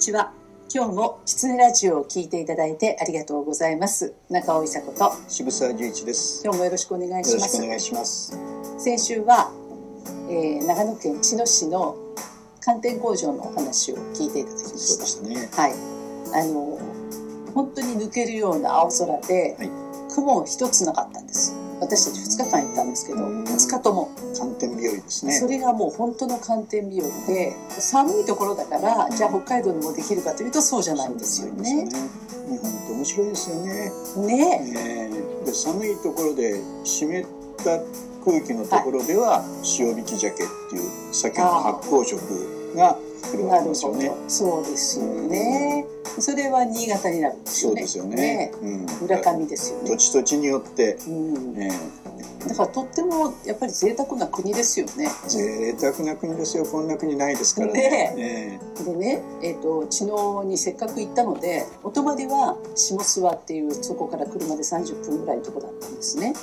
ちは。今日もキツネラジオを聞いていただいてありがとうございます。中尾伊佐子と渋沢十一です。よ今日もよろしくお願いしますお。願いします。先週は、えー長野県茅野市の寒天工場のお話を聞いていただきまそうしでしたね。た。はい。あの本当に抜けるような青空で、はい雲一つなかったんです。私たち2日間行ったんですけど、うん2日とも。寒天日和ですね。それがもう本当の寒天日和で寒いところだからじゃあ北海道にもできるかというとそうじゃないんですよね。日本って面白いですよね。ねねえで寒いところで湿った空気のところでは塩引き鮭っていう鮭の発酵食が来るわけですよね。どそうですよね。それは新潟になるんですよね。そうですよね。うん。村上ですよね。土地土地によって、うん、ねだからとってもやっぱり贅沢な国ですよね。え、贅沢な国ですよ。こんな国ないですからね。ねでね、えっ、と茅野にせっかく行ったので、お泊まりは下諏訪っていうそこから車で30分ぐらいのとこだったんですね。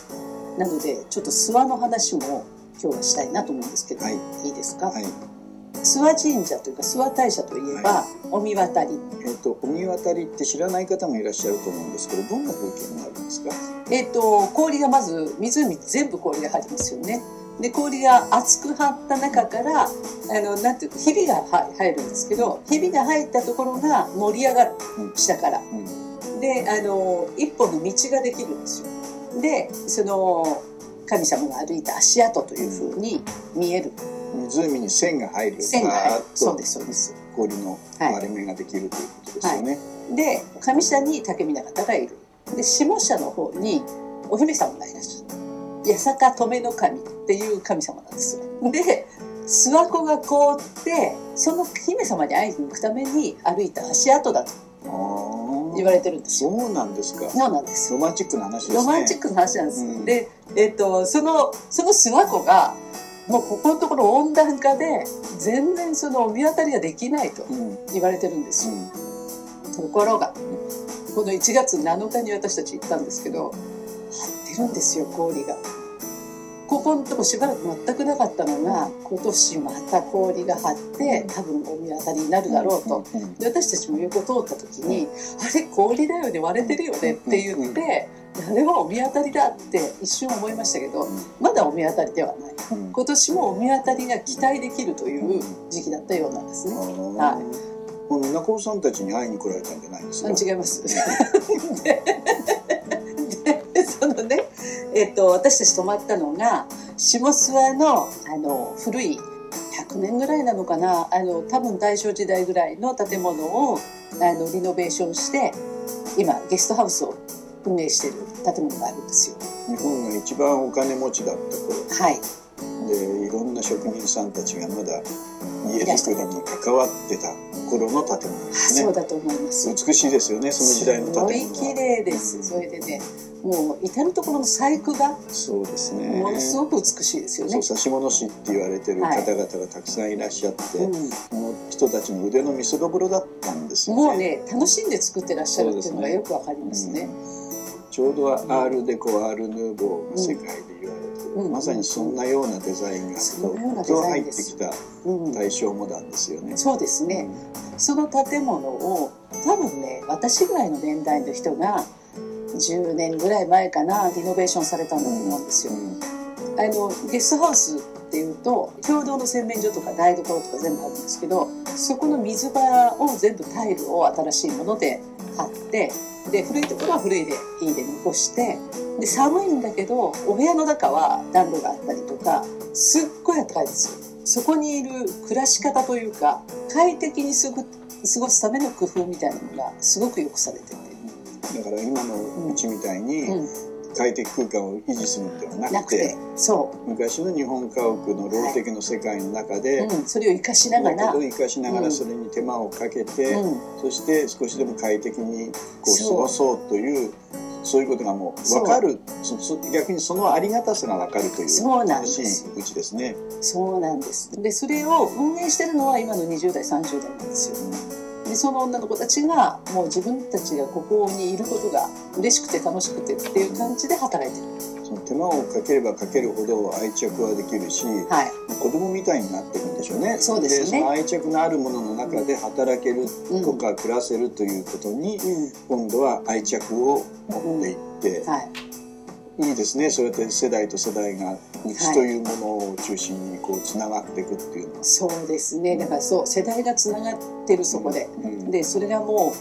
なのでちょっと諏訪の話も今日はしたいなと思うんですけど、はいいいですか？はい。諏訪神社というか諏訪大社といえば、お見渡り。えっ、と、御神渡りって知らない方もいらっしゃると思うんですけど、どんな風景になるんですか？えっ、と氷がまず湖全部氷が入りますよね。で氷が厚く張った中からあのなんていうかひびがは入るんですけどひびが入ったところが盛り上がるうん下から。うん。であの一本の道ができるんですよ。でその神様が歩いた足跡というふうに見える湖に線が入る。線が入るそうですそうです。氷の割れ目ができるということですよね。で上社に竹見方がいるで下社の方にお姫様がいらっしゃる八坂留の神っていう神様なんですよで諏訪湖が凍ってその姫様に会いに行くために歩いた足跡だと。言われてるんですそようなんですか。そうなんですロマンチックな話ですね。ロマンチックな話なんです、うんで、えっとそのその諏訪湖がもうここのところ温暖化で全然その見当たりができないと。言われてるんですよところがこの1月7日に私たち行ったんですけど張ってるんですよ氷が。ここのとこしばらく全くなかったのが今年また氷が張って多分お見当たりになるだろうと。で私たちも横通った時に「あれ氷だよね割れてるよね」って言って「あれはお見当たりだ」って一瞬思いましたけどまだお見当たりではないうん。今年もお見当たりが期待できるという時期だったようなんですね。はいこの中尾さんたちに会いに来られたんじゃないですか？あ違います。ででそのね、えっと私たち泊まったのが下諏訪のあの古い100年ぐらいなのかな？あの多分大正時代ぐらいの建物をあのリノベーションして今ゲストハウスを運営している建物があるんですよ。日本が一番お金持ちだった頃はい、でいろんな職人さんたちがまだ家作りに関わってた頃の建物であすねそうだと思います。美しいですよねその時代の建物はすごい綺麗です。それでね、もう至る所の細工がそうですねものすごく美しいですよねそう。指物師って言われてる方々がたくさんいらっしゃって、うんこの人たちの腕の見せ所だったんですよねもうね楽しんで作ってらっしゃるっていうのがよくわかりますね。ちょうどアールデコアールヌーボーが世界で言われてる、うんまさにそんなようなデザインがそのようなデと入ってきたうん、大正モダンですよね。そうですね。その建物を多分ね私ぐらいの年代の人が10年ぐらい前かなリノベーションされたんだと思うんですよ。うんあのゲストハウスっていうと共同の洗面所とか台所とか全部あるんですけどそこの水場を全部タイルを新しいもので貼ってで古いところは古いでいいで残してで寒いんだけどお部屋の中は暖炉があったりとかすっごい暖かいですよ。そこにいる暮らし方というか快適にすぐ過ごすための工夫みたいなのがすごくよくされてて、だから今のうちみたいにうん、快適空間を維持するのではなくてそ昔の日本家屋のローテクの世界の中う、で、うん、それを生かしながら、生かしながうん。らそれに手間をかけて、うん、そして少しでも快適にこう過ごそうというそういうことがもう分かる。逆にそのありがたさが分かるというそうなん楽です。しいうちですね。そうなんです。で、それを運営してるのは今の20代、30代なんですよ。でその女の子たちがもう自分たちがここにいることが嬉しくて楽しくてっていう感じで働いてる、その手間をかければかけるほど愛着はできるしはい。子供みたいになっていくんでしょうね。そうですね。その愛着のあるものの中で働けるうん。とか暮らせるということにうん。今度は愛着を持っていって、はいいいですね。そうやって世代と世代が道というものを中心にこうつながっていくっていうのは、そうですね。だからそう世代がつながってるそこで、うん。でそれがも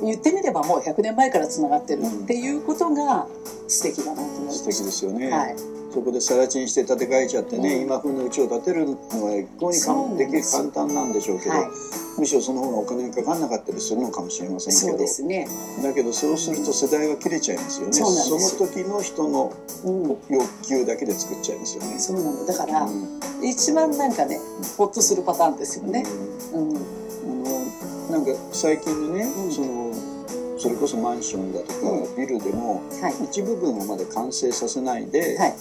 う言ってみればもう100年前からつながってるっていうことが素敵だなと思いま素敵すですよね、はいそこで更地にして建て替えちゃってね、うん。今風の家を建てるのは一向にそうなんできる簡単なんでしょうけど、はい。むしろその方がお金がかかんなかったりするのかもしれませんけそうどですね、だけどそうすると世代は切れちゃいますよね。その時の人のうん、欲求だけで作っちゃいますよね。そうなのだから、うん。一番なんかねホッとするパターンですよね、うん。あのなんか最近のね、うん。そのそれこそマンションだとか、うビルでもはい。一部分をまで完成させないで、はい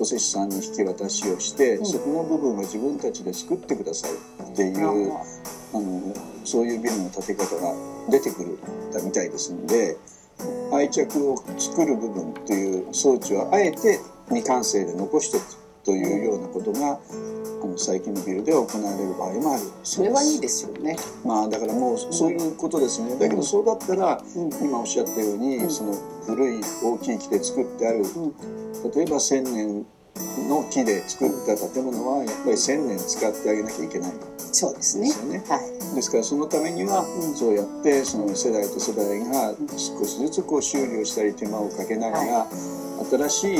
お施主さんに引き渡しをして、うん。そこの部分は自分たちで作ってくださいっていうああのそういうビルの建て方が出てくるみたいですので愛着を作る部分という装置はあえて未完成で残しておくというようなことがあの最近のビルでは行われる場合もある。それはいいですよね、まあだからもうそういうことですね。だけどそうだったらうん。今おっしゃったように、うん。その古い大きい木で作ってあるうん例えば1000年の木で作った建物はやっぱり1000年使ってあげなきゃいけない。そうですね。すよね。はい。ですからそのためにはうん。そうやってその世代と世代が少しずつこう修理をしたり手間をかけながら新しい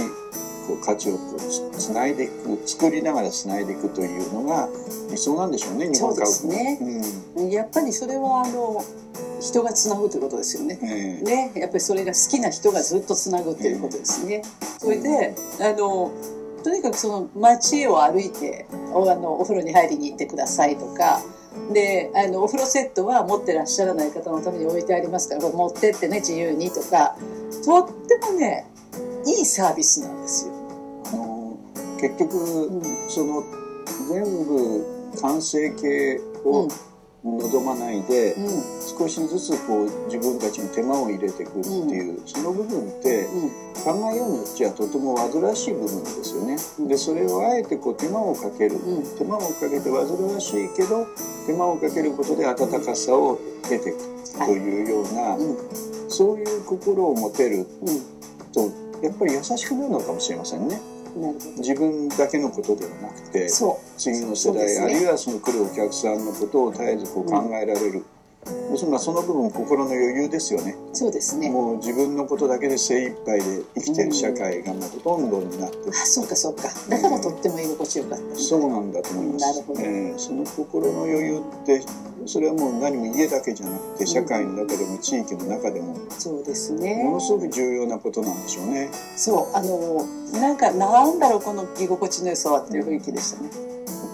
こう価値をこうつつないでいく作りながらつないでいくというのが理想なんでしょうね日本家屋そうですうん。やっぱりそれはあの人がつなぐということですよねええね、やっぱりそれが好きな人がずっとつなぐっていうことですね。それで、あの、とにかくその街を歩いておあのお風呂に入りに行ってくださいとか、で、あの、お風呂セットは持ってらっしゃらない方のために置いてありますから、これ持ってってね、自由にとか、とってもね、いいサービスなんですよ。あの結局うん。その全部完成形を望まないで、うん。少しずつこう自分たちに手間を入れていくっていう、その部分ってうん。考えようによっちゃとても煩わしい部分ですよね。でそれをあえてこう手間をかける、うん。手間をかけて煩わしいけど手間をかけることで温かさを得ていくというような、うん。そういう心を持てるうん。とやっぱり優しくなるのかもしれませんね。自分だけのことではなくて次の世代、あるいはその来るお客さんのことを絶えずこう考えられる、要するにその部分心の余裕ですよねう。そうですね。もう自分のことだけで精一杯で生きてる社会がもうほとんどになってるあ、そうかそうか。だからとっても居心地よかった。そうなんだと思います。なるほどえーその心の余裕ってそれはもう何も家だけじゃなくて社会の中でも地域の中でもそうですね。ものすごく重要なことなんでしょうね。そう、あの、なんか、なんだろう、この居心地の良さはっていう雰囲気でしたね。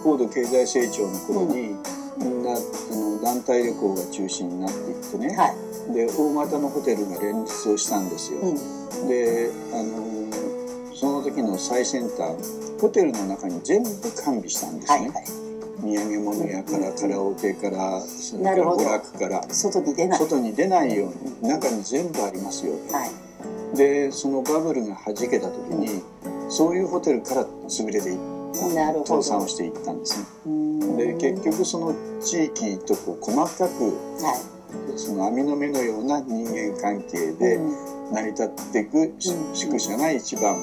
高度経済成長の頃に、みん団体旅行が中心になっていってね、はい。で大型のホテルが連立をしたんですよ。うん。であのその時の最先端ホテルの中に全部完備したんですね。はいはい。土産物屋からカラオケからそれから娯楽から外に出ない。外に出ないように中に全部ありますよはい。でそのバブルが弾けた時にそういうホテルから潰れていったなるほど倒産をしていったんですねうんで結局その地域とこう細かくはその網の目のような人間関係い。でう成り立っていく宿舎が一番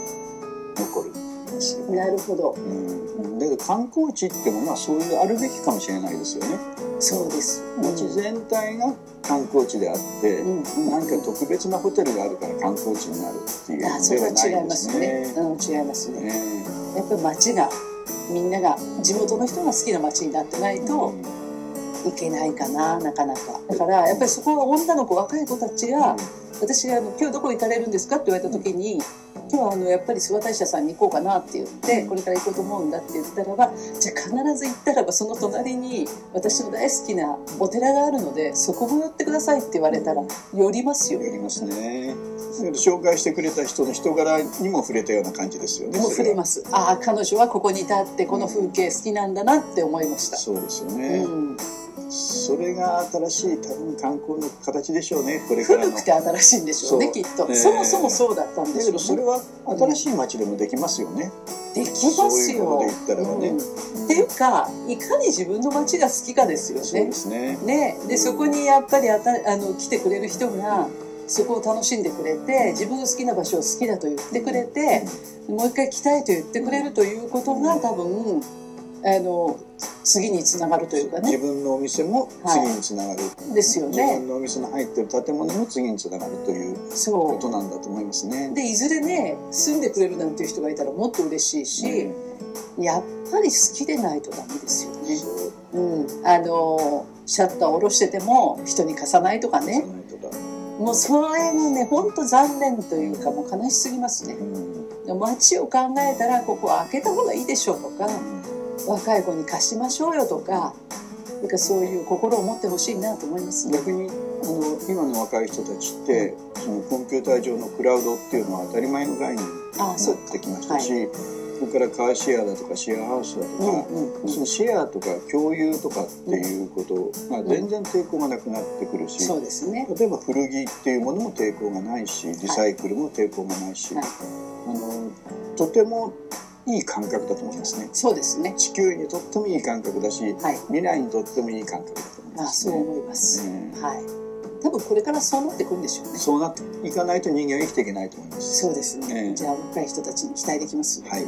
残るんですよんなるほど。うん、だけど観光地ってものはそういうあるべきかもしれないですよねそうです。街全体が観光地であって、うん。うん。なんか特別なホテルがあるから観光地になるっていうのではない違います。ね。うん、違いますね。ねやっぱり街が、みんなが、地元の人が好きな街になってないといけないかな、なかなか。だから、やっぱりそこは女の子、若い子たちが、私があの今日どこ行かれるんですかって言われた時に今日はあのやっぱり諏訪大社さんに行こうかなって言ってこれから行こうと思うんだって言ったらばじゃあ必ず行ったらばその隣に私の大好きなお寺があるのでそこも寄ってくださいって言われたら寄りますよやりますね。紹介してくれた人の人柄にも触れたような感じですよね。もう触れす。ますああ彼女はここに立ってこの風景好きなんだなって思いましたそうですようね。んそれが新しい多分観光の形でしょうねこれからの。古くて新しいんでしょうねきっと、ええ。そもそもそうだったんでだしょうね。けどそれは新しい街でもできますよね、できますよ。っていうかいかに自分の街が好きかですよそうねですね。ね。でそこにやっぱりあたあの来てくれる人がそこを楽しんでくれて自分の好きな場所を好きだと言ってくれてもう一回来たいと言ってくれるということが多分あの次につながるというかね。自分のお店も次につながる、ですよ自ね分のお店の入ってる建物も次につながるというこそとなんだと思いますね。う。でいずれね住んでくれるなんていう人がいたらもっと嬉しいし、やっぱり好きでないとダメですよね。そう。うん、あのシャッターを下ろしてても人に貸さないとかね。もうそれがね本当残念というかもう悲しすぎますね。うん。街を考えたらここ開けた方がいいでしょうとか若い子に貸しましょうよとかなんかそういう心を持ってほしいなと思いますね。逆にあの今の若い人たちってそのコンピューター上のクラウドっていうのは当たり前の概念になってきましたし、それからカーシェアだとかシェアハウスだとうんか、うんうん。そのシェアとか共有とかっていうことが全然抵抗がなくなってくるし、そうね。例えば古着っていうものも抵抗がないしリサイクルも抵抗がないし、はい。あのとてもいい感覚だと思いますね。そうですね。地球にとってもいい感覚だしはい。未来にとってもいい感覚だと思いあますね。そう思います、ねはい。多分これからそうなってくるんでしょうね。そうなっていかないと人間は生きていけないと思います。そうですね、ええ。じゃあ若い人たちに期待できます。ねはい。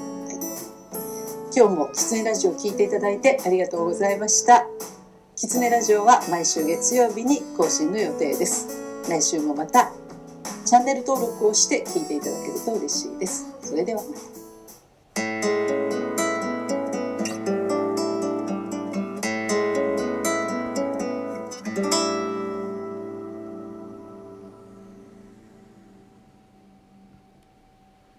今日もキツネラジオを聞いていただいてありがとうございました。キツネラジオは毎週月曜日に更新の予定です。来週もまたチャンネル登録をして聞いていただけると嬉しいです。それでは。また